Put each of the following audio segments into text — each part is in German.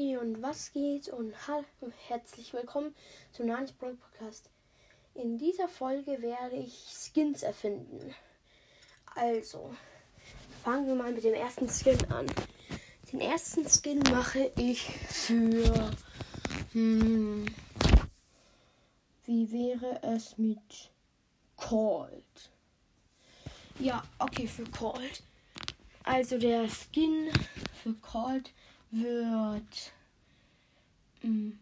Und was geht und hallo herzlich willkommen zum Nanis Brawl Podcast. In dieser Folge werde ich Skins erfinden. Also, fangen wir mal mit dem ersten Skin an. Den ersten Skin mache ich für. Hm, wie wäre es mit Cold? Ja, okay, für Cold. Also der Skin für Cold wird ähm,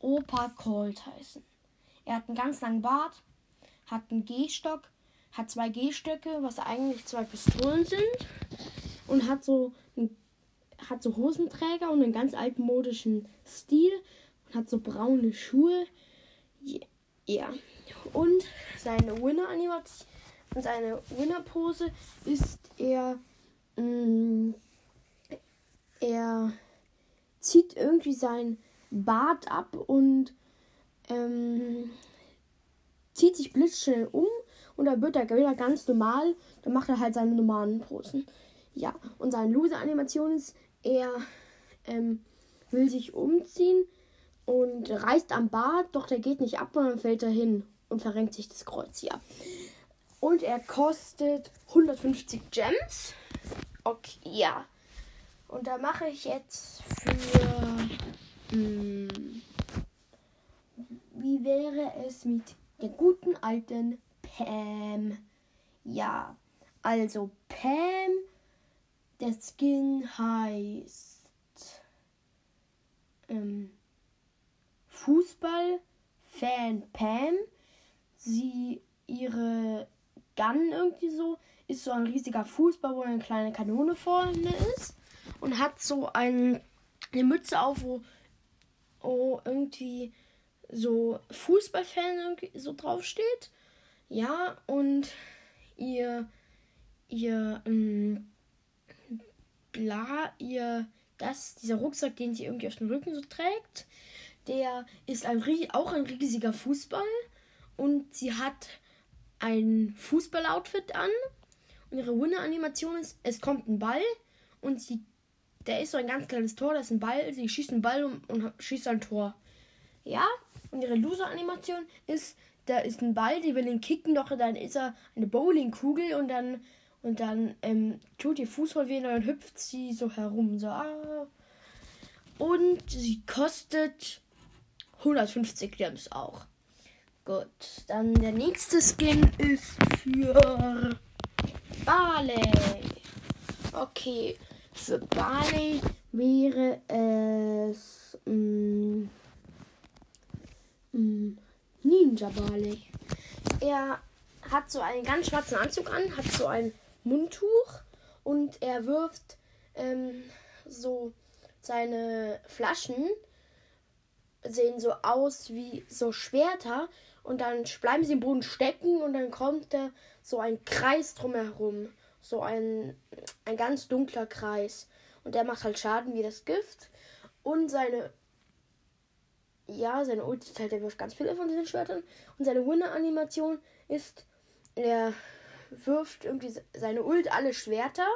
Opa Cold heißen. Er hat einen ganz langen Bart, hat einen Gehstock, hat zwei Gehstöcke, was eigentlich zwei Pistolen sind und hat so hat so Hosenträger und einen ganz altmodischen Stil und hat so braune Schuhe. Ja. Und seine Winner-Animation und seine Winner-Pose ist er. Mh, mm, er zieht irgendwie sein Bart ab und ähm, zieht sich blitzschnell um und dann wird er wieder ganz normal. Dann macht er halt seine normalen Posen. Ja, und seine Loser-Animation ist, er ähm, will sich umziehen und reißt am Bart, doch der geht nicht ab und dann fällt er hin und verrenkt sich das Kreuz hier. Und er kostet 150 Gems. Okay, ja. Und da mache ich jetzt für. Mh, hm, wie wäre es mit der guten alten Pam? Ja, also Pam, der Skin heißt ähm, Fußball-Fan Pam. Sie, ihre Gun irgendwie so, ist so ein riesiger Fußball, wo eine kleine Kanone vorne ist und hat so ein, eine Mütze auf, wo oh, irgendwie so Fußballfan so draufsteht. Ja, und ihr, ihr, ähm, bla, ihr, das, dieser Rucksack, den sie irgendwie auf dem Rücken so trägt, der ist ein, auch ein riesiger Fußball und sie hat ein Fußballoutfit an und ihre Winner-Animation ist, es kommt ein Ball und sie der ist so ein ganz kleines Tor, das ist ein Ball, sie schießt einen Ball um und schießt ein Tor. Ja, und ihre Loser-Animation ist, da ist ein Ball, die will ihn kicken, doch dann ist er eine Bowlingkugel und dann und dann ähm, tut ihr Fußball weh und dann hüpft sie so herum. So, ah. Und sie kostet 150 Gems auch. Gut, dann der nächste Skin ist für Barley. Okay, für Barley wäre es mh, mm, mh, mm, Ninja Barley. Er hat so einen ganz schwarzen Anzug an, hat so ein Mundtuch und er wirft ähm, so seine Flaschen sehen so aus wie so Schwerter und dann bleiben sie im Boden stecken und dann kommt da so ein Kreis drumherum so ein, ein ganz dunkler Kreis. Und der macht halt Schaden wie das Gift. Und seine. Ja, seine Ulti ist halt, der wirft ganz viele von diesen Schwertern. Und seine Winner-Animation ist, er wirft irgendwie seine Ult alle Schwerter.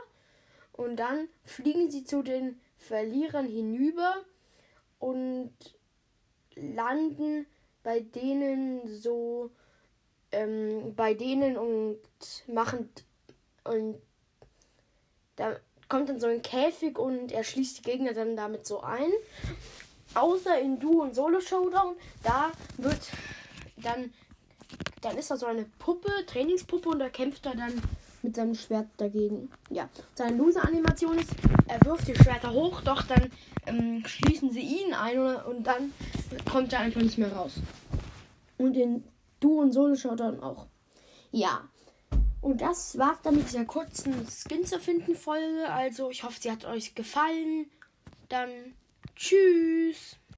Und dann fliegen sie zu den Verlierern hinüber und landen bei denen so ähm, bei denen und machen und da kommt dann so ein Käfig und er schließt die Gegner dann damit so ein. Außer in Duo und Solo Showdown, da wird dann dann ist da so eine Puppe, Trainingspuppe und da kämpft er dann mit seinem Schwert dagegen. Ja, seine Loser-Animation ist, er wirft die Schwerter hoch, doch dann ähm, schließen sie ihn ein und dann kommt er einfach nicht mehr raus. Und in Duo und Solo Showdown auch. Ja, und das war's dann mit dieser kurzen Skins erfinden Folge. Also ich hoffe, sie hat euch gefallen. Dann tschüss.